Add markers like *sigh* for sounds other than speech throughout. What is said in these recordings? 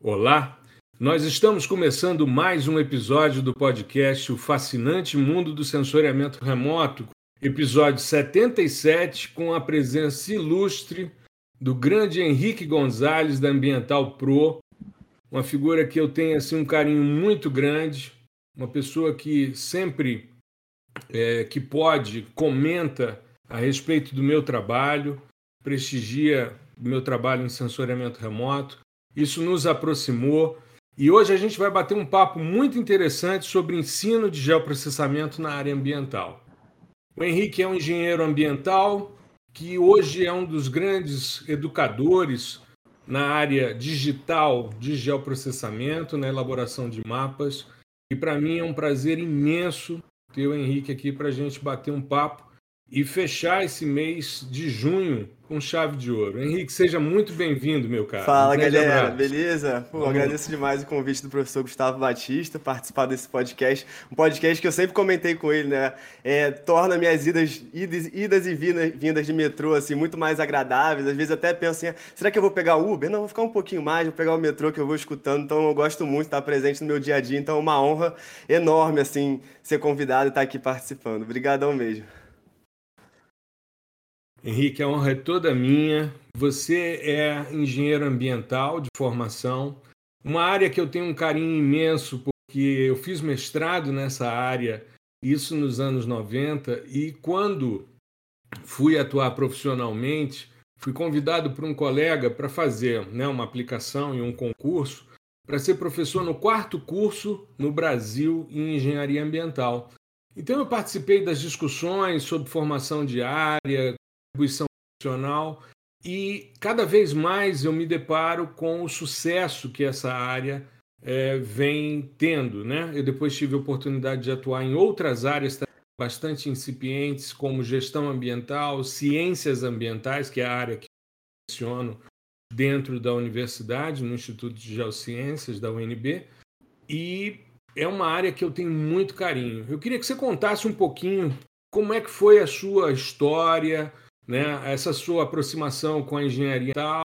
Olá, nós estamos começando mais um episódio do podcast O Fascinante Mundo do Sensoriamento Remoto, episódio 77, com a presença ilustre do grande Henrique Gonzalez da Ambiental Pro, uma figura que eu tenho assim um carinho muito grande, uma pessoa que sempre é, que pode comenta a respeito do meu trabalho, prestigia o meu trabalho em sensoriamento remoto isso nos aproximou e hoje a gente vai bater um papo muito interessante sobre ensino de geoprocessamento na área ambiental. O Henrique é um engenheiro ambiental que hoje é um dos grandes educadores na área digital de geoprocessamento, na elaboração de mapas. E para mim é um prazer imenso ter o Henrique aqui para a gente bater um papo e fechar esse mês de junho com chave de ouro. Henrique, seja muito bem-vindo, meu cara. Fala, um galera, abraço. beleza? Pô, agradeço demais o convite do professor Gustavo Batista participar desse podcast. Um podcast que eu sempre comentei com ele, né? É, torna minhas idas, idas, idas e vindas, vindas de metrô assim muito mais agradáveis. Às vezes até penso assim, será que eu vou pegar o Uber? Não, vou ficar um pouquinho mais, vou pegar o metrô que eu vou escutando. Então eu gosto muito de estar presente no meu dia a dia. Então é uma honra enorme assim ser convidado e estar aqui participando. Obrigadão mesmo. Henrique, a honra é toda minha. Você é engenheiro ambiental de formação, uma área que eu tenho um carinho imenso, porque eu fiz mestrado nessa área, isso nos anos 90, e quando fui atuar profissionalmente, fui convidado por um colega para fazer né, uma aplicação e um concurso para ser professor no quarto curso no Brasil em engenharia ambiental. Então eu participei das discussões sobre formação de área, contribuição profissional e cada vez mais eu me deparo com o sucesso que essa área é, vem tendo. Né? Eu depois tive a oportunidade de atuar em outras áreas bastante incipientes, como gestão ambiental, ciências ambientais, que é a área que eu menciono dentro da universidade, no Instituto de Geociências da UNB, e é uma área que eu tenho muito carinho. Eu queria que você contasse um pouquinho como é que foi a sua história, né, essa sua aproximação com a engenharia tal,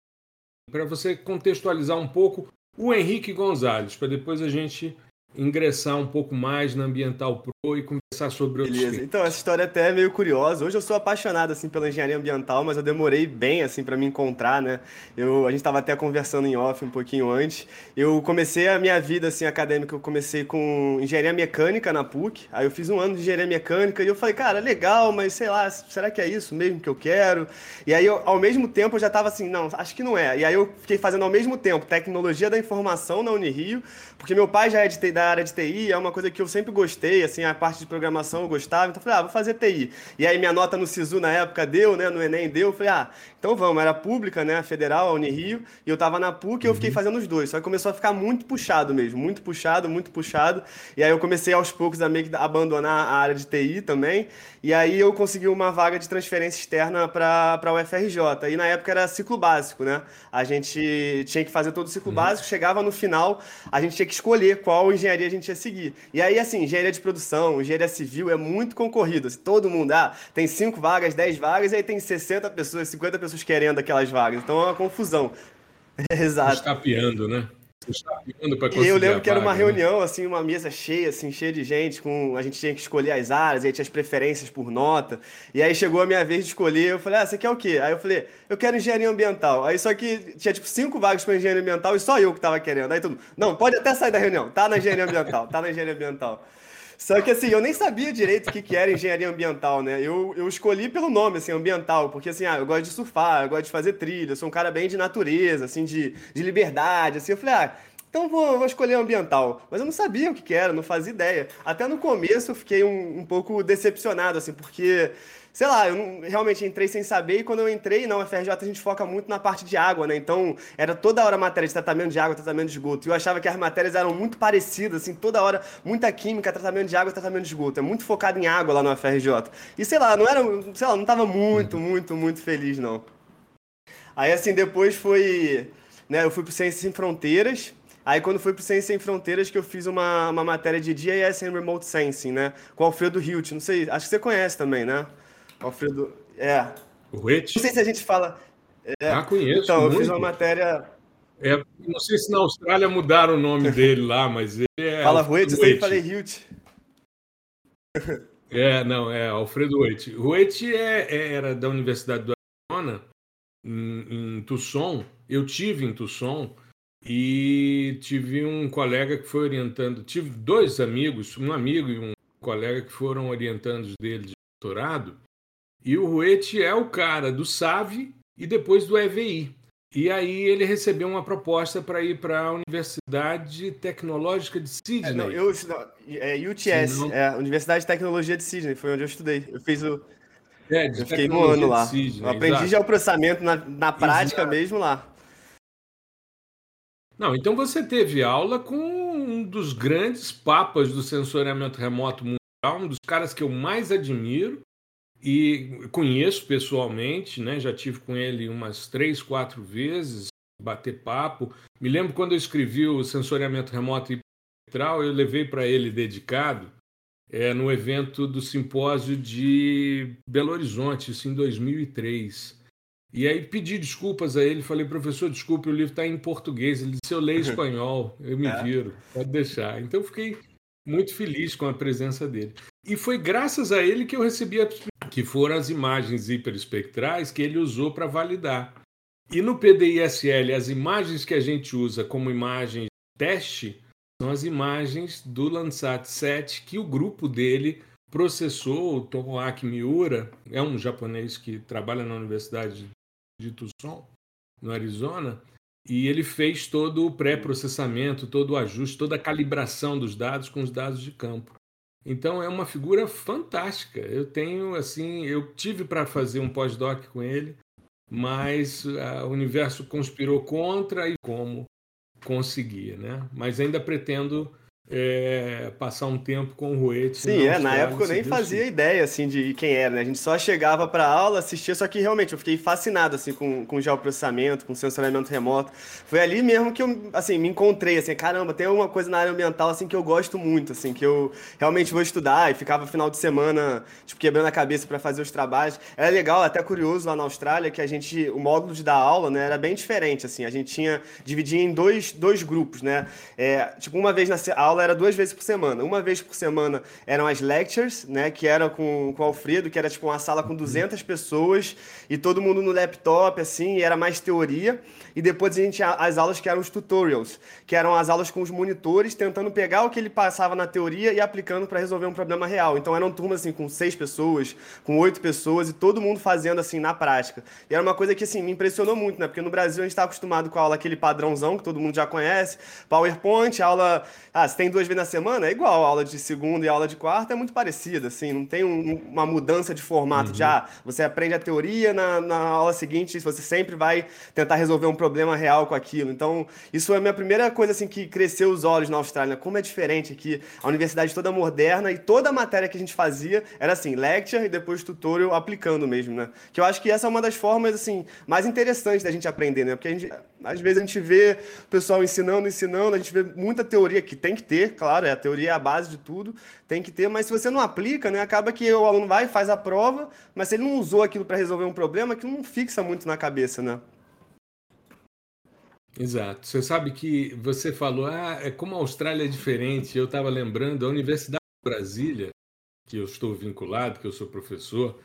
para você contextualizar um pouco o Henrique Gonzalez, para depois a gente ingressar um pouco mais na Ambiental Pro e conversar sobre Beleza. Então, essa história até é meio curiosa. Hoje eu sou apaixonado assim pela engenharia ambiental, mas eu demorei bem assim para me encontrar, né? Eu a gente estava até conversando em off um pouquinho antes. Eu comecei a minha vida assim acadêmica, eu comecei com engenharia mecânica na PUC. Aí eu fiz um ano de engenharia mecânica e eu falei, cara, legal, mas sei lá, será que é isso mesmo que eu quero? E aí eu, ao mesmo tempo eu já estava assim, não, acho que não é. E aí eu fiquei fazendo ao mesmo tempo tecnologia da informação na Unirio, porque meu pai já é de, da área de TI, é uma coisa que eu sempre gostei, assim, a parte de programação eu gostava, então eu falei, ah, vou fazer TI. E aí minha nota no SISU na época deu, né, no Enem deu, eu falei, ah, então vamos, era pública, né, federal, a Unirio, e eu tava na PUC e eu fiquei uhum. fazendo os dois, só que começou a ficar muito puxado mesmo, muito puxado, muito puxado, e aí eu comecei aos poucos a meio que abandonar a área de TI também, e aí eu consegui uma vaga de transferência externa para a UFRJ, e na época era ciclo básico, né, a gente tinha que fazer todo o ciclo uhum. básico, chegava no final, a gente tinha que escolher qual engenharia a gente ia seguir. E aí, assim, engenharia de produção, engenharia civil é muito concorrido. Assim, todo mundo, ah, tem 5 vagas, 10 vagas, e aí tem 60 pessoas, 50 pessoas querendo aquelas vagas. Então é uma confusão. *laughs* Exato. Estapeando, né? E eu lembro que era uma né? reunião, assim, uma mesa cheia, assim, cheia de gente, com a gente tinha que escolher as áreas, aí tinha as preferências por nota. E aí chegou a minha vez de escolher, eu falei, ah, você quer o quê? Aí eu falei, eu quero engenharia ambiental. Aí só que tinha tipo cinco vagas para engenharia ambiental e só eu que tava querendo. Aí mundo, não, pode até sair da reunião, tá na engenharia ambiental, tá na engenharia ambiental. Só que assim, eu nem sabia direito o que, que era engenharia ambiental, né? Eu, eu escolhi pelo nome, assim, ambiental, porque assim, ah, eu gosto de surfar, eu gosto de fazer trilha, eu sou um cara bem de natureza, assim, de, de liberdade, assim. Eu falei, ah, então vou, vou escolher ambiental. Mas eu não sabia o que, que era, não fazia ideia. Até no começo eu fiquei um, um pouco decepcionado, assim, porque sei lá, eu não, realmente entrei sem saber e quando eu entrei na UFRJ a gente foca muito na parte de água, né? Então era toda hora matéria de tratamento de água, tratamento de esgoto. E eu achava que as matérias eram muito parecidas, assim, toda hora, muita química, tratamento de água, tratamento de esgoto. É muito focado em água lá na UFRJ. E sei lá, não era, sei lá, não tava muito, muito, muito feliz, não. Aí assim, depois foi, né, eu fui pro Ciências Sem Fronteiras, Aí quando fui pro Ciência Sem Fronteiras que eu fiz uma, uma matéria de GIS and Remote Sensing, né? Com o Alfredo Hilt, não sei, acho que você conhece também, né? Alfredo. É. O Rich? Não sei se a gente fala. É, ah, conheço. Então, muito. eu fiz uma matéria. É, não sei se na Austrália mudaram o nome dele lá, mas ele é. Fala Ruete, eu sempre falei Hilt. *laughs* É, não, é Alfredo Ruete. Ruete é, é, era da Universidade do Arizona, em, em Tucson. Eu tive em Tucson e tive um colega que foi orientando. Tive dois amigos, um amigo e um colega que foram orientando dele de doutorado. E o Ruete é o cara do SAVE e depois do EVI. E aí ele recebeu uma proposta para ir para a Universidade Tecnológica de Sydney. É, não, eu, é UTS, não... é Universidade de Tecnologia de Sydney, foi onde eu estudei. Eu fiz o. É, eu fiquei um ano lá. Sydney, eu aprendi exato. já o processamento na, na prática exato. mesmo lá. Não, então você teve aula com um dos grandes papas do sensoriamento remoto mundial, um dos caras que eu mais admiro, e conheço pessoalmente, né? Já tive com ele umas três, quatro vezes, bater papo. Me lembro quando eu escrevi o sensoriamento remoto e eu levei para ele dedicado é, no evento do simpósio de Belo Horizonte, isso em 2003. E aí pedi desculpas a ele, falei, professor, desculpe, o livro está em português. Ele disse, eu leio *laughs* espanhol, eu me é. viro, pode deixar. Então fiquei muito feliz com a presença dele. E foi graças a ele que eu recebi a que foram as imagens hiperespectrais que ele usou para validar. E no PDISL, as imagens que a gente usa como imagem teste são as imagens do Landsat 7 que o grupo dele processou, o Tomoaki Miura, é um japonês que trabalha na Universidade de Tucson, no Arizona, e ele fez todo o pré-processamento, todo o ajuste, toda a calibração dos dados com os dados de campo. Então é uma figura fantástica. Eu tenho assim, eu tive para fazer um pós-doc com ele, mas o universo conspirou contra e como conseguia, né? Mas ainda pretendo é, passar um tempo com o Ruete. Sim, é, na época eu nem fazia ideia, assim, de quem era, né? A gente só chegava para aula, assistia, só que realmente eu fiquei fascinado, assim, com, com geoprocessamento, com sensoramento remoto. Foi ali mesmo que eu, assim, me encontrei, assim, caramba, tem alguma coisa na área ambiental, assim, que eu gosto muito, assim, que eu realmente vou estudar e ficava final de semana, tipo, quebrando a cabeça para fazer os trabalhos. Era legal, até curioso lá na Austrália, que a gente, o módulo de dar aula, né, era bem diferente, assim, a gente tinha, dividia em dois, dois grupos, né? É, tipo, uma vez na aula era duas vezes por semana. Uma vez por semana eram as lectures, né, que era com, com o Alfredo, que era tipo uma sala com 200 pessoas e todo mundo no laptop, assim, e era mais teoria. E depois a gente tinha as aulas que eram os tutorials, que eram as aulas com os monitores tentando pegar o que ele passava na teoria e aplicando para resolver um problema real. Então eram turmas assim com seis pessoas, com oito pessoas e todo mundo fazendo assim na prática. E era uma coisa que assim me impressionou muito, né? Porque no Brasil a gente está acostumado com a aula aquele padrãozão que todo mundo já conhece, PowerPoint, aula, ah, você tem duas vezes na semana, é igual a aula de segunda e a aula de quarta, é muito parecida, assim, não tem um, uma mudança de formato uhum. de ah, você aprende a teoria na, na aula seguinte, você sempre vai tentar resolver um problema real com aquilo. Então, isso foi a minha primeira coisa assim que cresceu os olhos na Austrália. Como é diferente aqui, a universidade toda moderna e toda a matéria que a gente fazia era assim, lecture e depois tutorial aplicando mesmo, né? Que eu acho que essa é uma das formas assim mais interessantes da gente aprender, né? Porque a gente, às vezes a gente vê o pessoal ensinando, ensinando, a gente vê muita teoria que tem que ter, claro, é a teoria é a base de tudo, tem que ter, mas se você não aplica, né, acaba que o aluno vai faz a prova, mas se ele não usou aquilo para resolver um problema, aquilo não fixa muito na cabeça, né? Exato. Você sabe que você falou, ah, é como a Austrália é diferente. Eu estava lembrando, a Universidade de Brasília, que eu estou vinculado, que eu sou professor,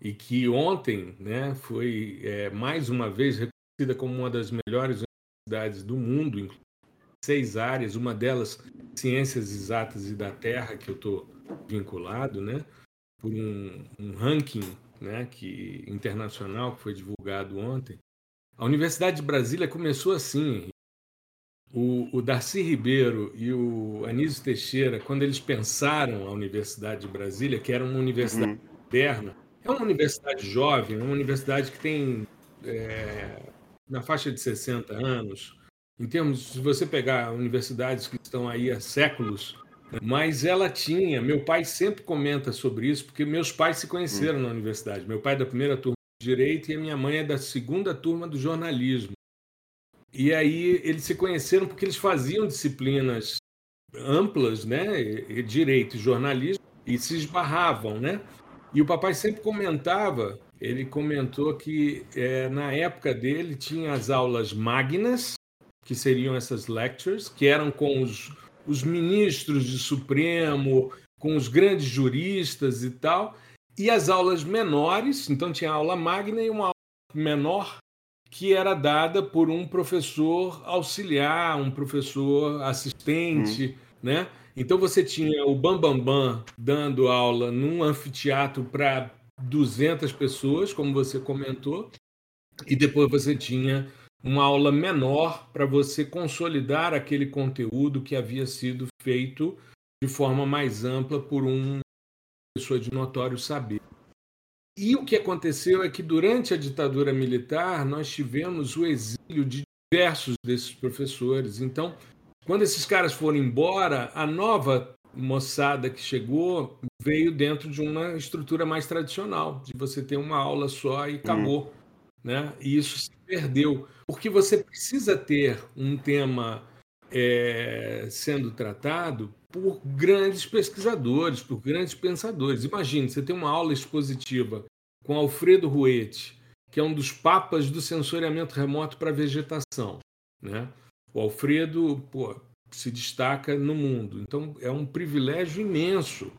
e que ontem né, foi é, mais uma vez reconhecida como uma das melhores universidades do mundo, em seis áreas, uma delas ciências exatas e da Terra, que eu estou vinculado, né, por um, um ranking né, que, internacional que foi divulgado ontem. A Universidade de Brasília começou assim. O, o Darcy Ribeiro e o Anísio Teixeira, quando eles pensaram a Universidade de Brasília, que era uma universidade uhum. moderna, é uma universidade jovem, é uma universidade que tem é, na faixa de 60 anos. Em termos, se você pegar universidades que estão aí há séculos, né, mas ela tinha, meu pai sempre comenta sobre isso, porque meus pais se conheceram uhum. na universidade. Meu pai é da primeira turma direito e a minha mãe é da segunda turma do jornalismo. E aí eles se conheceram porque eles faziam disciplinas amplas, né, direito e jornalismo, e se esbarravam, né? E o papai sempre comentava, ele comentou que é, na época dele tinha as aulas magnas que seriam essas lectures, que eram com os, os ministros de Supremo, com os grandes juristas e tal, e as aulas menores, então tinha aula magna e uma aula menor que era dada por um professor auxiliar, um professor assistente, hum. né? Então você tinha o Bambambam Bam Bam dando aula num anfiteatro para 200 pessoas, como você comentou, e depois você tinha uma aula menor para você consolidar aquele conteúdo que havia sido feito de forma mais ampla por uma pessoa de notório saber. E o que aconteceu é que durante a ditadura militar nós tivemos o exílio de diversos desses professores. Então, quando esses caras foram embora, a nova moçada que chegou veio dentro de uma estrutura mais tradicional, de você ter uma aula só e acabou. Hum. Né? E isso perdeu, porque você precisa ter um tema é, sendo tratado por grandes pesquisadores, por grandes pensadores. Imagine, você tem uma aula expositiva com Alfredo Ruete, que é um dos papas do sensoriamento remoto para vegetação. Né? O Alfredo pô, se destaca no mundo. Então é um privilégio imenso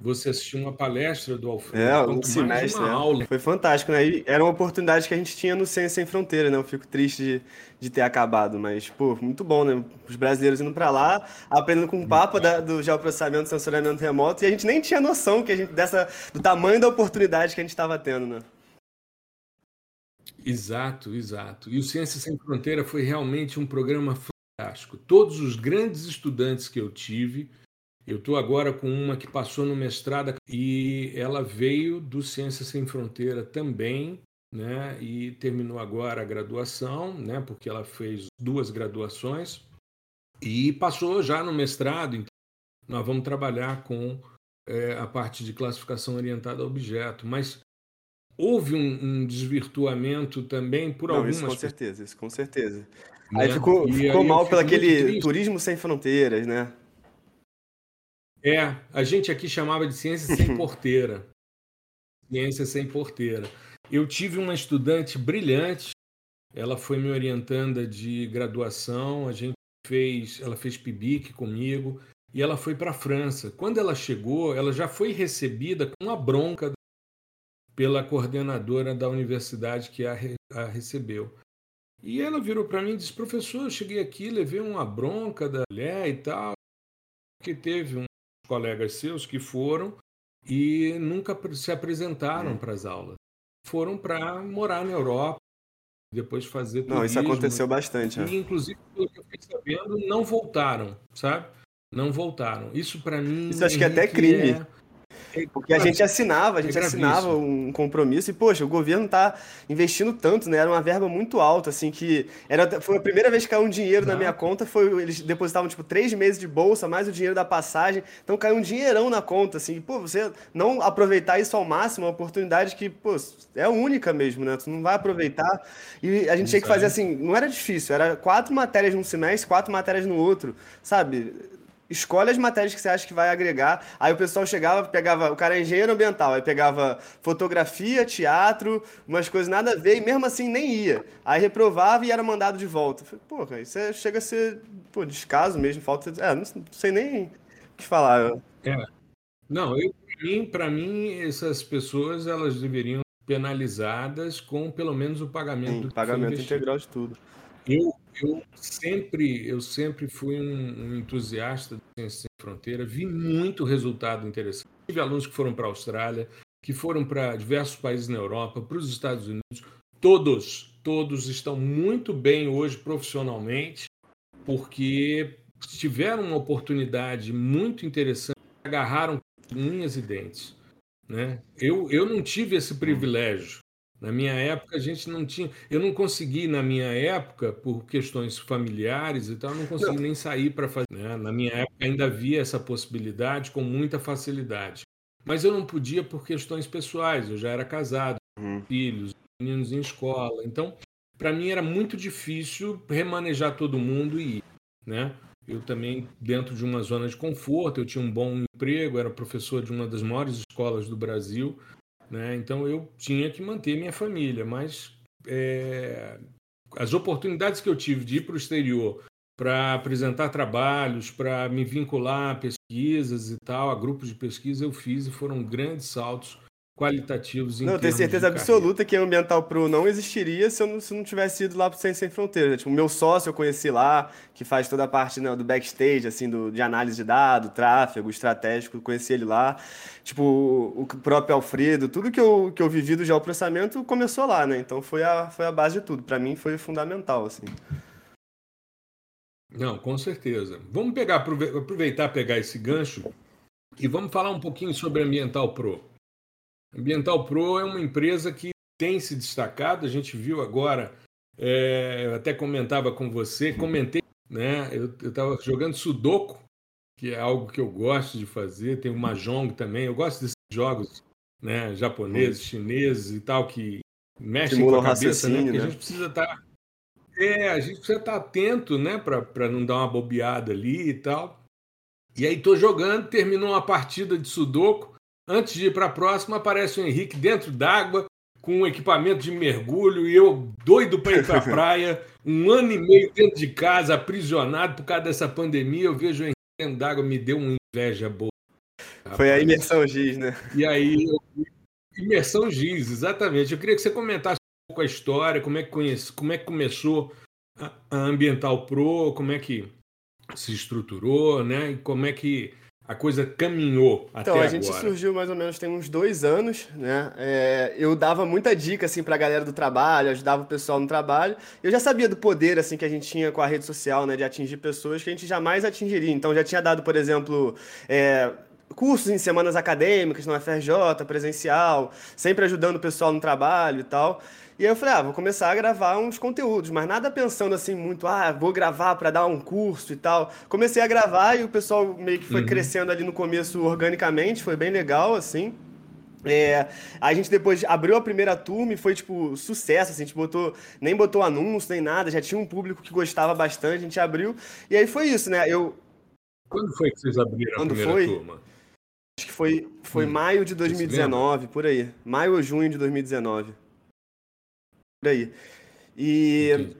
você assistir uma palestra do Alfredo. É, um semestre. Uma é. aula. Foi fantástico, né? E era uma oportunidade que a gente tinha no Ciência Sem Fronteira, né? Eu fico triste de, de ter acabado, mas, pô, muito bom, né? Os brasileiros indo para lá, aprendendo com o Papa da, do geoprocessamento e sensoriamento remoto, e a gente nem tinha noção que a gente, dessa, do tamanho da oportunidade que a gente estava tendo, né? Exato, exato. E o Ciência Sem Fronteira foi realmente um programa fantástico. Todos os grandes estudantes que eu tive, eu estou agora com uma que passou no mestrado e ela veio do Ciência Sem Fronteira também, né? E terminou agora a graduação, né? Porque ela fez duas graduações e passou já no mestrado. Então, nós vamos trabalhar com é, a parte de classificação orientada a objeto, mas houve um, um desvirtuamento também por Não, algumas isso com certeza, isso com certeza. Né? Aí ficou, ficou aí mal pelo aquele turismo sem fronteiras, né? É, a gente aqui chamava de ciência sem *laughs* porteira. ciência sem porteira. Eu tive uma estudante brilhante, ela foi me orientanda de graduação, a gente fez, ela fez PIBIC comigo e ela foi para a França. Quando ela chegou, ela já foi recebida com uma bronca pela coordenadora da universidade que a, a recebeu. E ela virou para mim e disse: professor, eu cheguei aqui, levei uma bronca da mulher e tal, que teve uns colegas seus que foram e nunca se apresentaram para as aulas. Foram para morar na Europa, depois fazer turismo. Não, isso aconteceu bastante. E, é. inclusive, pelo que eu fiquei sabendo, não voltaram, sabe? Não voltaram. Isso para mim. Isso acho que é até crime. É porque a gente assinava, a gente é assinava um compromisso e, poxa, o governo está investindo tanto, né? Era uma verba muito alta, assim, que era, foi a primeira vez que caiu um dinheiro Não. na minha conta, foi eles depositavam, tipo, três meses de bolsa, mais o dinheiro da passagem, então caiu um dinheirão na conta, assim, pô, você não aproveitar isso ao máximo, é uma oportunidade que, pô, é única mesmo, né? Tu não vai aproveitar. E a gente tinha que fazer assim, não era difícil, era quatro matérias num semestre, quatro matérias no outro, sabe? Escolhe as matérias que você acha que vai agregar. Aí o pessoal chegava, pegava. O cara é engenheiro ambiental, aí pegava fotografia, teatro, umas coisas nada a ver, e mesmo assim nem ia. Aí reprovava e era mandado de volta. Falei, porra, isso é, chega a ser pô, descaso mesmo, falta. É, não, sei nem o que falar. É. Não, para mim, mim, essas pessoas elas deveriam penalizadas com pelo menos o pagamento. Sim, pagamento integral de tudo. Eu, eu sempre, eu sempre fui um, um entusiasta da Ciência Sem Fronteira, vi muito resultado interessante. Tive alunos que foram para a Austrália, que foram para diversos países na Europa, para os Estados Unidos. Todos, todos estão muito bem hoje profissionalmente, porque tiveram uma oportunidade muito interessante, agarraram unhas e dentes. Né? Eu, eu não tive esse privilégio na minha época, a gente não tinha. Eu não consegui, na minha época, por questões familiares e tal, não consegui não. nem sair para fazer. Né? Na minha época, ainda havia essa possibilidade com muita facilidade. Mas eu não podia por questões pessoais. Eu já era casado, uhum. filhos, meninos em escola. Então, para mim era muito difícil remanejar todo mundo e ir. Né? Eu também, dentro de uma zona de conforto, eu tinha um bom emprego, era professor de uma das maiores escolas do Brasil. Né? Então eu tinha que manter minha família, mas é, as oportunidades que eu tive de ir para o exterior para apresentar trabalhos, para me vincular a pesquisas e tal, a grupos de pesquisa, eu fiz e foram grandes saltos qualitativos. não, tenho certeza absoluta que Ambiental Pro não existiria se eu não, se não tivesse ido lá para o Ciência Sem Fronteiras. Tipo, o meu sócio eu conheci lá, que faz toda a parte né, do backstage, assim, do, de análise de dados, tráfego, estratégico, conheci ele lá. Tipo, o, o próprio Alfredo, tudo que eu, que eu vivi do geoprocessamento começou lá, né? Então foi a, foi a base de tudo. Para mim foi fundamental, assim. Não, com certeza. Vamos pegar, aproveitar pegar esse gancho e vamos falar um pouquinho sobre Ambiental Pro. Ambiental Pro é uma empresa que tem se destacado, a gente viu agora, é, eu até comentava com você, comentei, né? Eu estava jogando Sudoku, que é algo que eu gosto de fazer, tem o Mahjong também, eu gosto desses jogos né, japoneses, chineses e tal, que mexem com a cabeça, né? Porque né? a gente precisa estar. Tá, é, a gente precisa estar tá atento, né, para não dar uma bobeada ali e tal. E aí tô jogando, terminou uma partida de Sudoku, Antes de ir para a próxima, aparece o Henrique dentro d'água, com um equipamento de mergulho, e eu doido para ir para a *laughs* praia, um ano e meio dentro de casa, aprisionado por causa dessa pandemia. Eu vejo o Henrique dentro d'água, me deu uma inveja boa. Foi a imersão Giz, né? E aí, imersão Giz, exatamente. Eu queria que você comentasse um pouco a história, como é que, conhece, como é que começou a Ambiental Pro, como é que se estruturou, né? E como é que a coisa caminhou até agora? Então, a gente surgiu mais ou menos tem uns dois anos, né? É, eu dava muita dica, assim, pra galera do trabalho, ajudava o pessoal no trabalho. Eu já sabia do poder, assim, que a gente tinha com a rede social, né? De atingir pessoas que a gente jamais atingiria. Então, já tinha dado, por exemplo... É, cursos em semanas acadêmicas no FRJ, presencial, sempre ajudando o pessoal no trabalho e tal. E aí eu falei, ah, vou começar a gravar uns conteúdos, mas nada pensando assim muito, ah, vou gravar para dar um curso e tal. Comecei a gravar e o pessoal meio que foi uhum. crescendo ali no começo organicamente, foi bem legal, assim. É, a gente depois abriu a primeira turma e foi, tipo, sucesso, assim, a gente botou, nem botou anúncio, nem nada, já tinha um público que gostava bastante, a gente abriu, e aí foi isso, né, eu... Quando foi que vocês abriram Quando a primeira foi? turma? Acho que foi, foi hum. maio de 2019, por aí, maio ou junho de 2019 por aí. E,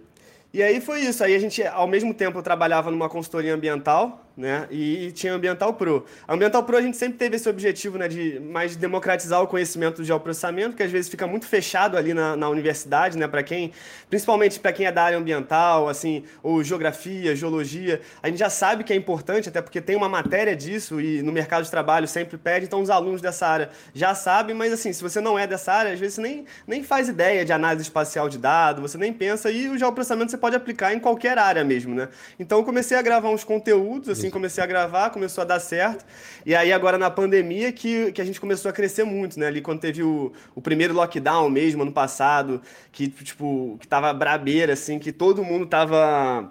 e aí foi isso. Aí a gente, ao mesmo tempo, trabalhava numa consultoria ambiental, né? E tinha Ambiental Pro. A Ambiental Pro a gente sempre teve esse objetivo, né, de mais democratizar o conhecimento do geoprocessamento, que às vezes fica muito fechado ali na, na universidade, né, para quem, principalmente para quem é da área ambiental, assim, ou geografia, geologia, a gente já sabe que é importante, até porque tem uma matéria disso e no mercado de trabalho sempre pede, então os alunos dessa área já sabem, mas assim, se você não é dessa área, às vezes você nem, nem faz ideia de análise espacial de dados, você nem pensa, e o geoprocessamento você pode aplicar em qualquer área mesmo, né? Então eu comecei a gravar uns conteúdos, assim, assim comecei a gravar, começou a dar certo. E aí agora na pandemia que, que a gente começou a crescer muito, né? Ali quando teve o, o primeiro lockdown mesmo, ano passado, que, tipo, que tava brabeira, assim, que todo mundo tava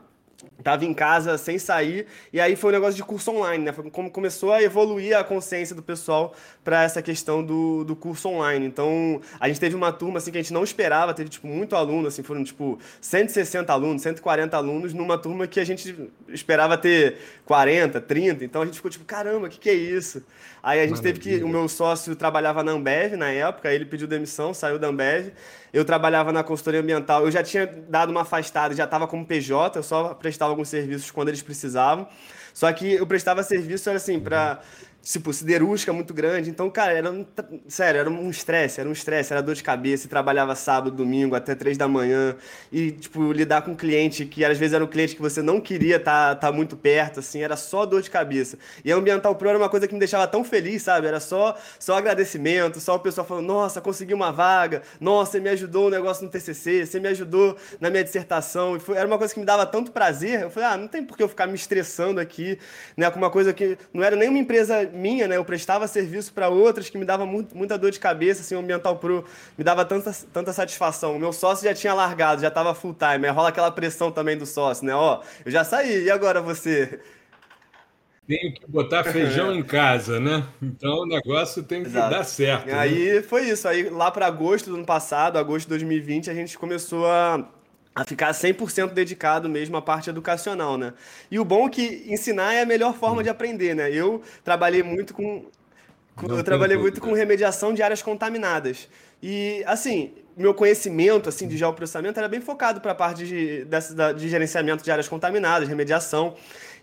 Tava em casa sem sair, e aí foi um negócio de curso online, né? Foi como começou a evoluir a consciência do pessoal para essa questão do, do curso online. Então, a gente teve uma turma assim que a gente não esperava, teve tipo muito aluno, assim, foram tipo 160 alunos, 140 alunos numa turma que a gente esperava ter 40, 30. Então a gente ficou tipo, caramba, o que, que é isso? Aí a gente Maravilha. teve que. O meu sócio trabalhava na Ambev na época, ele pediu demissão, saiu da Ambev. Eu trabalhava na consultoria ambiental, eu já tinha dado uma afastada, já estava como PJ, eu só prestava alguns serviços quando eles precisavam. Só que eu prestava serviço, era assim, para tipo, siderúrgica muito grande. Então, cara, era um, sério, era um estresse, era um estresse, era dor de cabeça, e trabalhava sábado, domingo, até três da manhã, e, tipo, lidar com um cliente que às vezes era um cliente que você não queria estar tá, tá muito perto, assim, era só dor de cabeça. E a Ambiental Pro era uma coisa que me deixava tão feliz, sabe? Era só, só agradecimento, só o pessoal falando, nossa, consegui uma vaga, nossa, você me ajudou o um negócio no TCC, você me ajudou na minha dissertação, e foi, era uma coisa que me dava tanto prazer, eu falei, ah, não tem por que eu ficar me estressando aqui, né, com uma coisa que não era nem uma empresa minha, né? Eu prestava serviço para outras que me dava muito, muita dor de cabeça, assim, o Ambiental Pro me dava tanta, tanta satisfação. O meu sócio já tinha largado, já estava full time, aí rola aquela pressão também do sócio, né? Ó, eu já saí, e agora você? Tenho que botar feijão em casa, né? Então o negócio tem que Exato. dar certo. E né? aí foi isso. Aí lá para agosto do ano passado, agosto de 2020, a gente começou a a ficar 100% dedicado mesmo à parte educacional, né? E o bom é que ensinar é a melhor forma de aprender, né? Eu trabalhei muito com, eu trabalhei muito com remediação de áreas contaminadas. E assim, meu conhecimento assim de geoprocessamento era bem focado para a parte de, de, de gerenciamento de áreas contaminadas, remediação.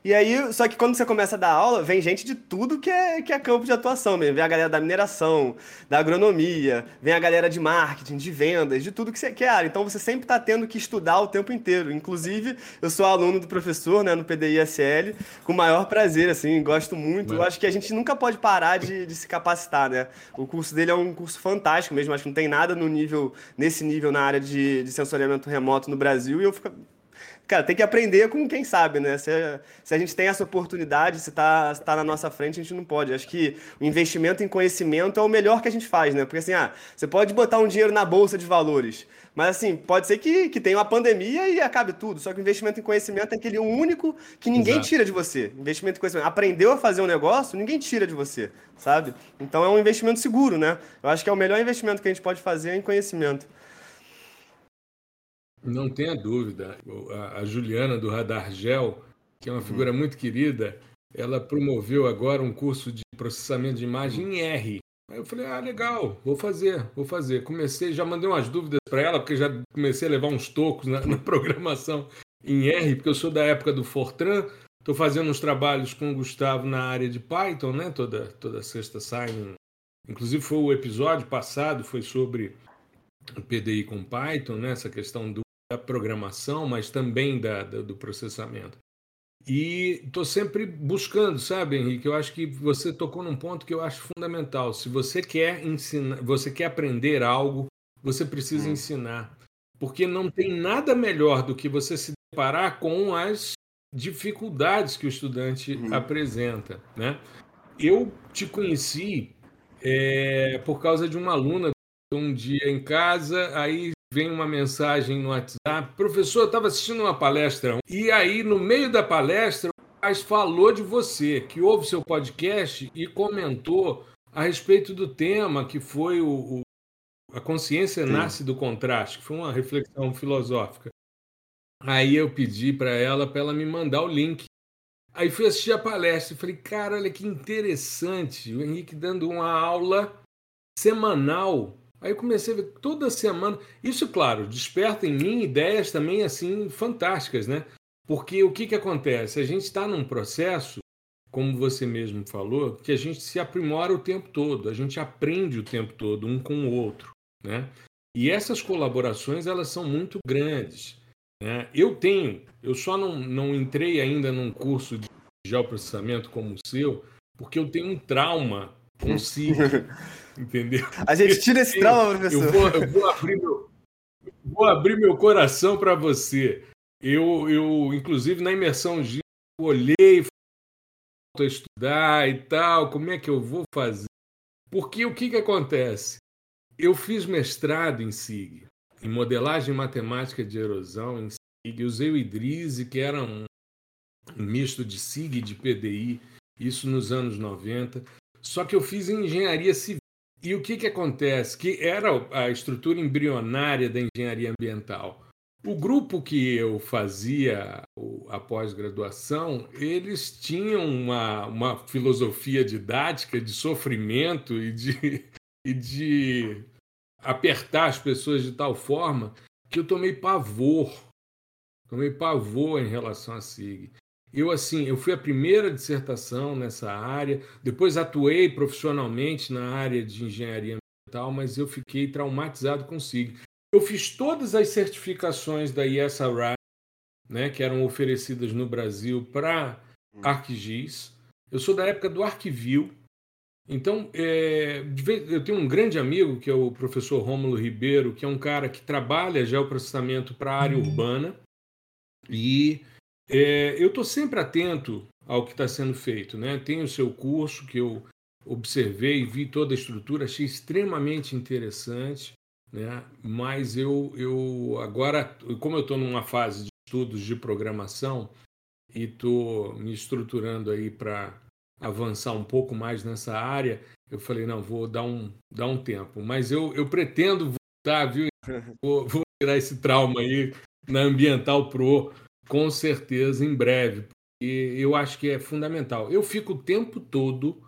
E aí, só que quando você começa a dar aula, vem gente de tudo que é, que é campo de atuação mesmo. Vem a galera da mineração, da agronomia, vem a galera de marketing, de vendas, de tudo que você quer. Então você sempre está tendo que estudar o tempo inteiro. Inclusive, eu sou aluno do professor, né, no PDI-SL, com o maior prazer, assim, gosto muito. Eu acho que a gente nunca pode parar de, de se capacitar, né? O curso dele é um curso fantástico mesmo, acho que não tem nada no nível, nesse nível na área de, de sensoriamento remoto no Brasil, e eu fico cara, tem que aprender com quem sabe, né? Se, se a gente tem essa oportunidade, se está tá na nossa frente, a gente não pode. Acho que o investimento em conhecimento é o melhor que a gente faz, né? Porque assim, ah, você pode botar um dinheiro na bolsa de valores, mas assim, pode ser que, que tenha uma pandemia e acabe tudo. Só que o investimento em conhecimento é aquele único que ninguém Exato. tira de você. Investimento em conhecimento. Aprendeu a fazer um negócio, ninguém tira de você, sabe? Então é um investimento seguro, né? Eu acho que é o melhor investimento que a gente pode fazer em conhecimento. Não tenha dúvida. A, Juliana do Radar Gel, que é uma figura uhum. muito querida, ela promoveu agora um curso de processamento de imagem em R. Aí eu falei, ah, legal, vou fazer, vou fazer. Comecei, já mandei umas dúvidas para ela, porque já comecei a levar uns tocos na, *laughs* na, programação em R, porque eu sou da época do Fortran, estou fazendo uns trabalhos com o Gustavo na área de Python, né? Toda, toda sexta sai um... Inclusive foi o episódio passado, foi sobre o PDI com Python, né? Essa questão do da programação, mas também da, da do processamento. E estou sempre buscando, sabe, Henrique? Eu acho que você tocou num ponto que eu acho fundamental. Se você quer ensinar, você quer aprender algo, você precisa hum. ensinar. Porque não tem nada melhor do que você se deparar com as dificuldades que o estudante hum. apresenta, né? Eu te conheci é, por causa de uma aluna um dia em casa, aí vem uma mensagem no WhatsApp, professor, eu estava assistindo uma palestra e aí no meio da palestra o rapaz falou de você, que ouve seu podcast e comentou a respeito do tema que foi o, o a consciência Sim. nasce do contraste, que foi uma reflexão filosófica. Aí eu pedi para ela para ela me mandar o link. Aí fui assistir a palestra e falei, cara, olha que interessante, o Henrique dando uma aula semanal Aí eu comecei a ver toda semana. Isso, claro, desperta em mim ideias também assim fantásticas, né? Porque o que, que acontece? A gente está num processo, como você mesmo falou, que a gente se aprimora o tempo todo, a gente aprende o tempo todo um com o outro, né? E essas colaborações elas são muito grandes. Né? Eu tenho, eu só não, não entrei ainda num curso de geoprocessamento como o seu, porque eu tenho um trauma consigo. *laughs* Entendeu? A gente tira esse trauma, professor. Eu vou, eu vou abrir meu, vou abrir meu coração para você. Eu, eu, inclusive, na imersão de olhei para estudar e tal, como é que eu vou fazer? Porque o que, que acontece? Eu fiz mestrado em SIG, em modelagem matemática de erosão em SIG. Usei o Idrise, que era um, um misto de SIG e de PDI, isso nos anos 90. Só que eu fiz engenharia civil. E o que, que acontece? Que era a estrutura embrionária da engenharia ambiental. O grupo que eu fazia a pós-graduação, eles tinham uma, uma filosofia didática de sofrimento e de, *laughs* e de apertar as pessoas de tal forma que eu tomei pavor. Tomei pavor em relação a SIG. Eu assim, eu fui a primeira dissertação nessa área, depois atuei profissionalmente na área de engenharia ambiental, mas eu fiquei traumatizado com SIG. Eu fiz todas as certificações da ISRI, né, que eram oferecidas no Brasil para hum. ArcGIS. Eu sou da época do Arquivio. Então, é, eu tenho um grande amigo, que é o professor Rômulo Ribeiro, que é um cara que trabalha geoprocessamento para a área uhum. urbana. E é, eu estou sempre atento ao que está sendo feito. Né? Tem o seu curso que eu observei, vi toda a estrutura, achei extremamente interessante. Né? Mas eu, eu agora, como eu estou numa fase de estudos de programação e estou me estruturando aí para avançar um pouco mais nessa área, eu falei, não, vou dar um, dar um tempo. Mas eu, eu pretendo voltar, viu? *laughs* Vou, vou tirar esse trauma aí na Ambiental Pro com certeza, em breve. E eu acho que é fundamental. Eu fico o tempo todo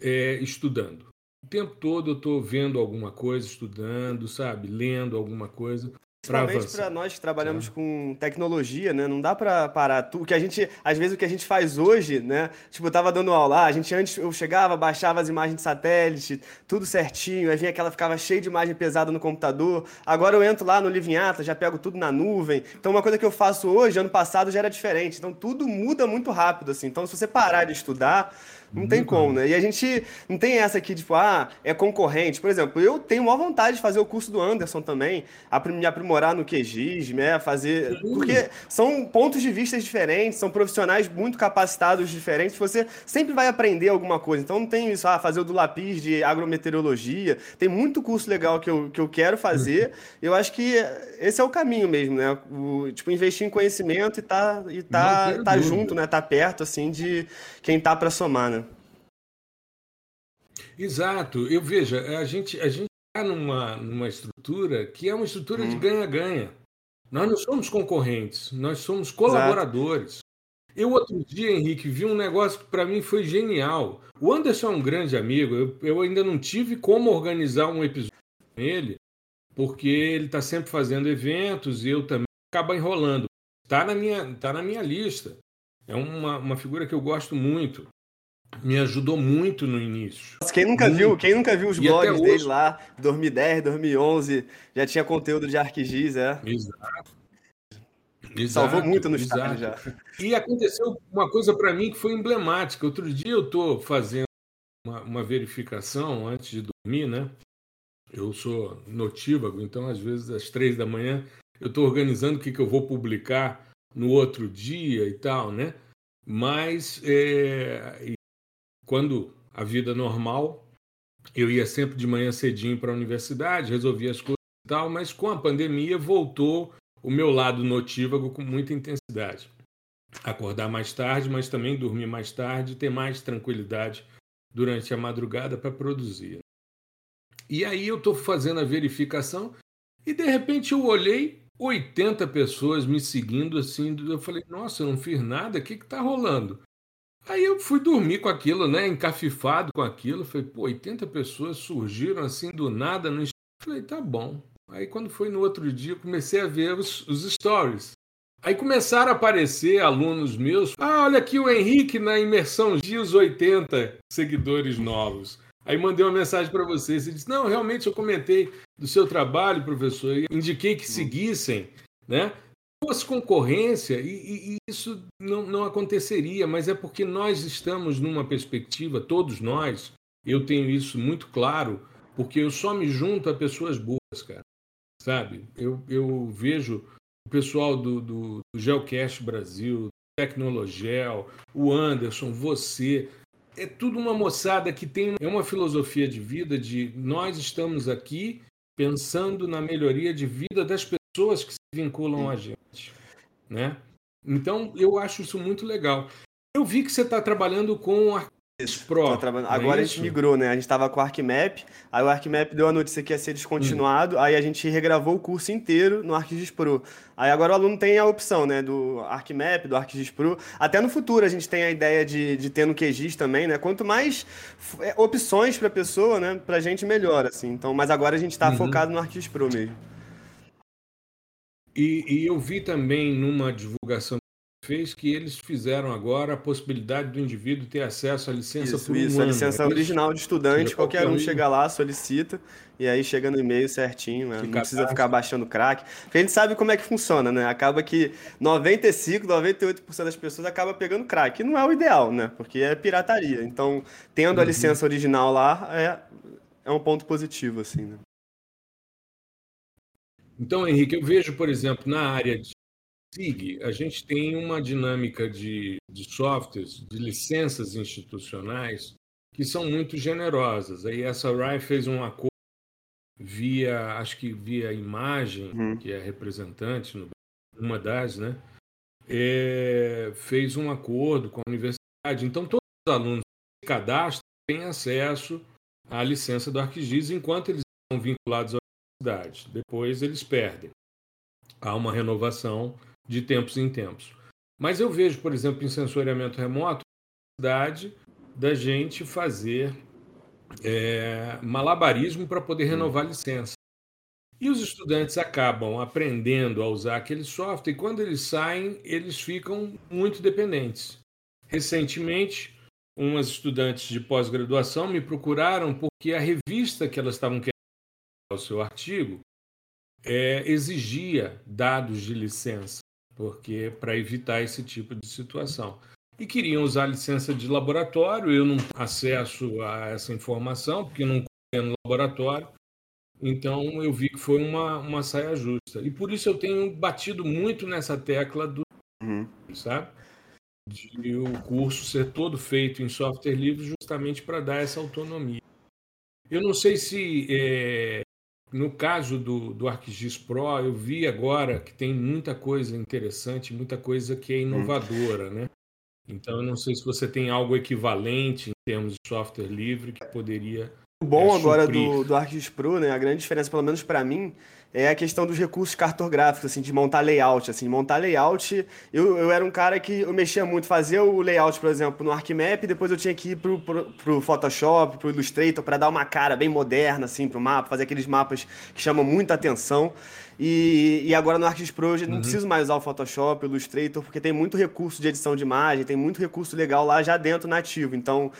é, estudando. o tempo todo eu estou vendo alguma coisa, estudando, sabe, lendo alguma coisa. Principalmente para nós que trabalhamos é. com tecnologia, né? Não dá para parar tudo. Que a gente, às vezes, o que a gente faz hoje, né? Tipo, eu tava dando aula, a gente antes eu chegava, baixava as imagens de satélite, tudo certinho, aí vinha aquela ficava cheia de imagem pesada no computador. Agora eu entro lá no Livinhata, já pego tudo na nuvem. Então, uma coisa que eu faço hoje, ano passado já era diferente. Então, tudo muda muito rápido, assim. Então, se você parar de estudar, não tem como, né? E a gente não tem essa aqui, tipo, ah, é concorrente. Por exemplo, eu tenho maior vontade de fazer o curso do Anderson também, me aprimorar no QGIS, né? Fazer. Porque são pontos de vista diferentes, são profissionais muito capacitados diferentes, você sempre vai aprender alguma coisa. Então não tem isso, ah, fazer o do lápis de agrometeorologia. Tem muito curso legal que eu, que eu quero fazer. Eu acho que esse é o caminho mesmo, né? O, tipo, investir em conhecimento e tá, e tá, tá junto, né? Tá perto, assim, de quem tá para somar, né? Exato. Eu veja, a gente a gente está numa, numa estrutura que é uma estrutura hum. de ganha-ganha. Nós não somos concorrentes, nós somos colaboradores. Exato. Eu, outro dia, Henrique, vi um negócio que para mim foi genial. O Anderson é um grande amigo, eu, eu ainda não tive como organizar um episódio com ele, porque ele está sempre fazendo eventos e eu também acaba enrolando. Está na, minha, tá na minha lista. É uma, uma figura que eu gosto muito me ajudou muito no início. Quem nunca muito. viu, quem nunca viu os e blogs dele lá, 2010, 2011, já tinha conteúdo de ArcGIS, é. Exato. Exato, Salvou muito no estado já. E aconteceu uma coisa para mim que foi emblemática. Outro dia eu estou fazendo uma, uma, verificação antes de dormir, né? Eu sou notívago, então às vezes às três da manhã eu estou organizando o que, que eu vou publicar no outro dia e tal, né? Mas é, quando a vida normal, eu ia sempre de manhã cedinho para a universidade, resolvia as coisas e tal, mas com a pandemia voltou o meu lado notívago com muita intensidade. Acordar mais tarde, mas também dormir mais tarde, ter mais tranquilidade durante a madrugada para produzir. E aí eu estou fazendo a verificação e de repente eu olhei 80 pessoas me seguindo assim, eu falei, nossa, eu não fiz nada, o que está rolando? Aí eu fui dormir com aquilo, né? Encafifado com aquilo. Falei, pô, 80 pessoas surgiram assim do nada. No... Falei, tá bom. Aí quando foi no outro dia, comecei a ver os, os stories. Aí começaram a aparecer alunos meus. Ah, olha aqui o Henrique na imersão GIS 80 seguidores novos. Aí mandei uma mensagem para vocês e disse: Não, realmente eu comentei do seu trabalho, professor, e indiquei que seguissem, né? Fosse concorrência, e, e isso não, não aconteceria, mas é porque nós estamos numa perspectiva, todos nós, eu tenho isso muito claro, porque eu só me junto a pessoas boas, cara. Sabe? Eu, eu vejo o pessoal do, do, do Brasil, Tecnologel, o Anderson, você. É tudo uma moçada que tem é uma filosofia de vida de nós estamos aqui pensando na melhoria de vida das pessoas que se vinculam a gente, né? Então eu acho isso muito legal. Eu vi que você está trabalhando com isso. Pro, trabalhando... É Agora é a gente migrou, né? A gente estava com o ArcMap, aí o ArcMap deu a notícia que ia ser descontinuado, hum. aí a gente regravou o curso inteiro no ArcGIS Pro. Aí agora o aluno tem a opção, né? Do ArcMap, do ArcGIS Pro. Até no futuro a gente tem a ideia de, de ter no QGIS também, né? Quanto mais é, opções para a pessoa, né? Para a gente melhor, assim. Então, mas agora a gente está uhum. focado no ArcGIS Pro mesmo. E, e, eu vi também numa divulgação que fez que eles fizeram agora a possibilidade do indivíduo ter acesso à licença isso, por um isso, ano. a licença original de estudante, qualquer um chega lá, solicita, e aí chega no e-mail certinho, né? não precisa ficar baixando crack. Porque a gente sabe como é que funciona, né? Acaba que 95, 98% das pessoas acaba pegando crack, que não é o ideal, né? Porque é pirataria. Então, tendo a uhum. licença original lá, é, é um ponto positivo, assim, né? Então, Henrique, eu vejo, por exemplo, na área de SIG, a gente tem uma dinâmica de, de softwares, de licenças institucionais, que são muito generosas. Aí essa RAI fez um acordo via, acho que via imagem, uhum. que é representante, no, uma das, né? É, fez um acordo com a universidade. Então, todos os alunos que cadastram têm acesso à licença do ArcGIS enquanto eles estão vinculados ao cidade. Depois eles perdem. Há uma renovação de tempos em tempos. Mas eu vejo, por exemplo, em sensoriamento remoto, a necessidade da gente fazer é, malabarismo para poder hum. renovar a licença. E os estudantes acabam aprendendo a usar aquele software e quando eles saem, eles ficam muito dependentes. Recentemente, umas estudantes de pós-graduação me procuraram porque a revista que elas estavam querendo o seu artigo é, exigia dados de licença, porque para evitar esse tipo de situação. E queriam usar licença de laboratório, eu não acesso a essa informação, porque não no laboratório, então eu vi que foi uma, uma saia justa. E por isso eu tenho batido muito nessa tecla do. Uhum. Sabe? De o curso ser todo feito em software livre justamente para dar essa autonomia. Eu não sei se é, no caso do, do ArcGIS Pro, eu vi agora que tem muita coisa interessante, muita coisa que é hum. inovadora, né? Então, eu não sei se você tem algo equivalente em termos de software livre que poderia o bom é, agora do, do ArcGIS Pro, né, a grande diferença, pelo menos para mim, é a questão dos recursos cartográficos, assim, de montar layout, assim, montar layout, eu, eu era um cara que eu mexia muito, fazia o layout, por exemplo, no ArcMap, depois eu tinha que ir pro, pro, pro Photoshop, pro Illustrator, para dar uma cara bem moderna, assim, pro mapa, fazer aqueles mapas que chamam muita atenção, e, e agora no ArcGIS Pro eu não uhum. preciso mais usar o Photoshop, o Illustrator, porque tem muito recurso de edição de imagem, tem muito recurso legal lá já dentro nativo, então